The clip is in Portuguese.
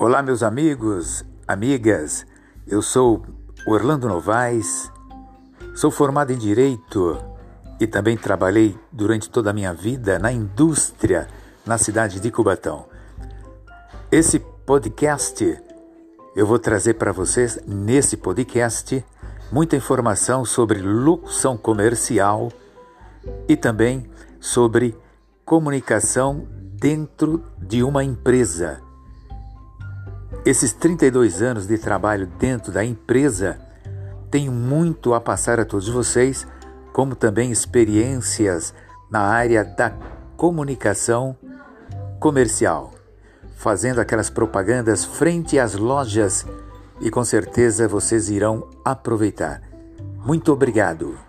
Olá, meus amigos, amigas. Eu sou Orlando Novaes, sou formado em Direito e também trabalhei durante toda a minha vida na indústria na cidade de Cubatão. Esse podcast eu vou trazer para vocês, nesse podcast, muita informação sobre locução comercial e também sobre comunicação dentro de uma empresa. Esses 32 anos de trabalho dentro da empresa tenho muito a passar a todos vocês, como também experiências na área da comunicação comercial, fazendo aquelas propagandas frente às lojas e com certeza vocês irão aproveitar. Muito obrigado.